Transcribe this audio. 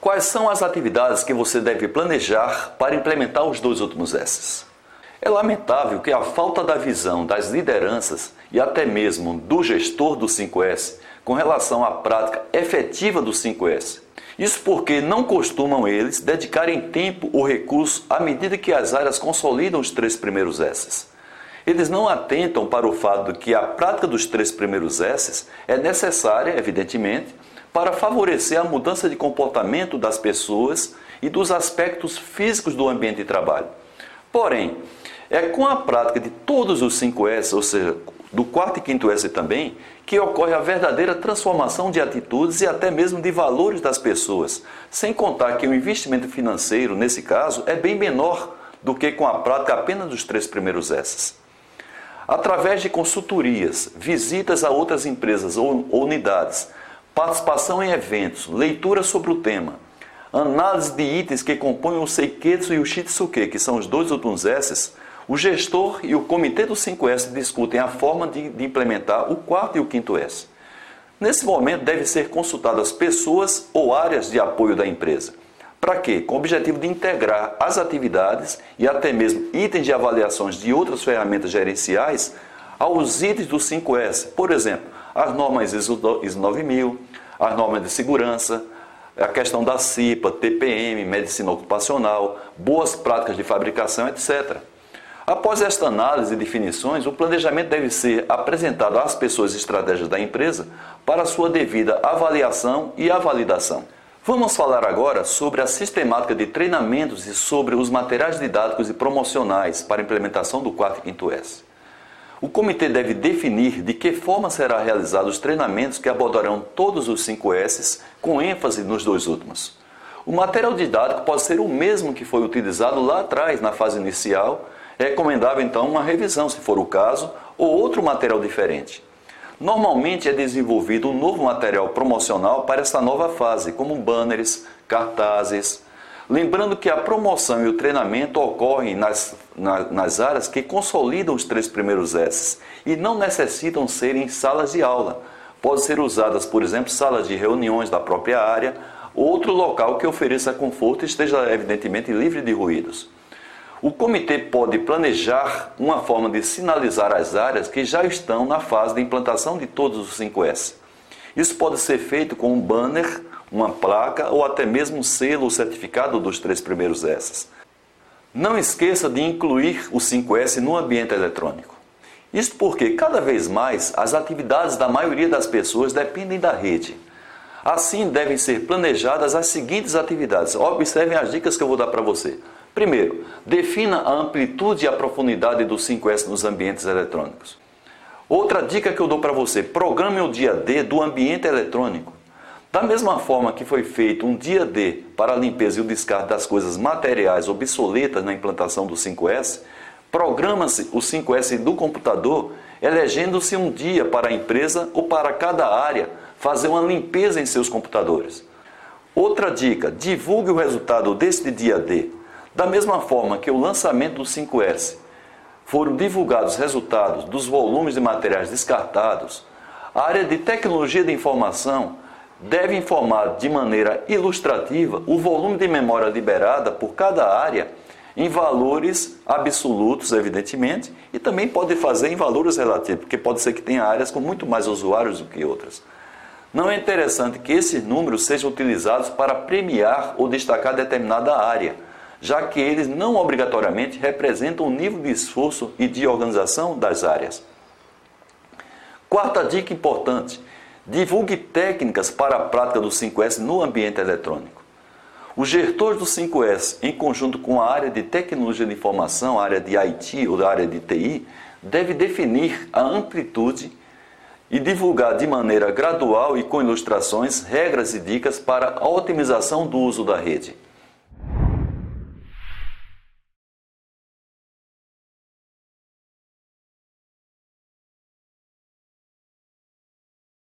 Quais são as atividades que você deve planejar para implementar os dois últimos S's? É lamentável que a falta da visão das lideranças e até mesmo do gestor do 5S com relação à prática efetiva do 5S. Isso porque não costumam eles dedicarem tempo ou recurso à medida que as áreas consolidam os três primeiros S's. Eles não atentam para o fato de que a prática dos três primeiros S's é necessária, evidentemente, para favorecer a mudança de comportamento das pessoas e dos aspectos físicos do ambiente de trabalho. Porém, é com a prática de todos os 5 S, ou seja, do quarto e quinto S também, que ocorre a verdadeira transformação de atitudes e até mesmo de valores das pessoas, sem contar que o investimento financeiro, nesse caso, é bem menor do que com a prática apenas dos três primeiros S. Através de consultorias, visitas a outras empresas ou unidades, participação em eventos, leitura sobre o tema, análise de itens que compõem o Seiketsu e o Shitsuke, que são os dois últimos S's, o gestor e o comitê do 5S discutem a forma de, de, implementar o quarto e o quinto S. Nesse momento, devem ser consultadas pessoas ou áreas de apoio da empresa. Para quê? Com o objetivo de integrar as atividades e até mesmo itens de avaliações de outras ferramentas gerenciais aos itens do 5S. Por exemplo, as normas ISO 9000, as normas de segurança, a questão da CIPA, TPM, medicina ocupacional, boas práticas de fabricação, etc. Após esta análise e definições, o planejamento deve ser apresentado às pessoas estratégias da empresa para sua devida avaliação e avalidação. Vamos falar agora sobre a sistemática de treinamentos e sobre os materiais didáticos e promocionais para implementação do 4 e 5 S. O comitê deve definir de que forma será realizados os treinamentos que abordarão todos os 5 S's, com ênfase nos dois últimos. O material didático pode ser o mesmo que foi utilizado lá atrás, na fase inicial. É recomendável então uma revisão, se for o caso, ou outro material diferente. Normalmente é desenvolvido um novo material promocional para esta nova fase, como banners, cartazes, Lembrando que a promoção e o treinamento ocorrem nas, na, nas áreas que consolidam os três primeiros S e não necessitam ser em salas de aula. Podem ser usadas, por exemplo, salas de reuniões da própria área, ou outro local que ofereça conforto e esteja evidentemente livre de ruídos. O comitê pode planejar uma forma de sinalizar as áreas que já estão na fase de implantação de todos os 5S. Isso pode ser feito com um banner uma placa ou até mesmo um selo ou certificado dos três primeiros S. Não esqueça de incluir o 5S no ambiente eletrônico. Isso porque cada vez mais as atividades da maioria das pessoas dependem da rede. Assim devem ser planejadas as seguintes atividades. Observem as dicas que eu vou dar para você. Primeiro, defina a amplitude e a profundidade do 5S nos ambientes eletrônicos. Outra dica que eu dou para você: programe o dia D do ambiente eletrônico. Da mesma forma que foi feito um dia D para a limpeza e o descarte das coisas materiais obsoletas na implantação do 5S, programa-se o 5S do computador elegendo-se um dia para a empresa ou para cada área fazer uma limpeza em seus computadores. Outra dica: divulgue o resultado deste dia D. Da mesma forma que o lançamento do 5S foram divulgados resultados dos volumes de materiais descartados, a área de tecnologia de informação deve informar de maneira ilustrativa o volume de memória liberada por cada área em valores absolutos, evidentemente, e também pode fazer em valores relativos, porque pode ser que tenha áreas com muito mais usuários do que outras. Não é interessante que esses números sejam utilizados para premiar ou destacar determinada área, já que eles não obrigatoriamente representam o nível de esforço e de organização das áreas. Quarta dica importante: Divulgue técnicas para a prática do 5S no ambiente eletrônico. Os gestores do 5S, em conjunto com a área de tecnologia de informação, a área de IT ou a área de TI, deve definir a amplitude e divulgar de maneira gradual e com ilustrações regras e dicas para a otimização do uso da rede.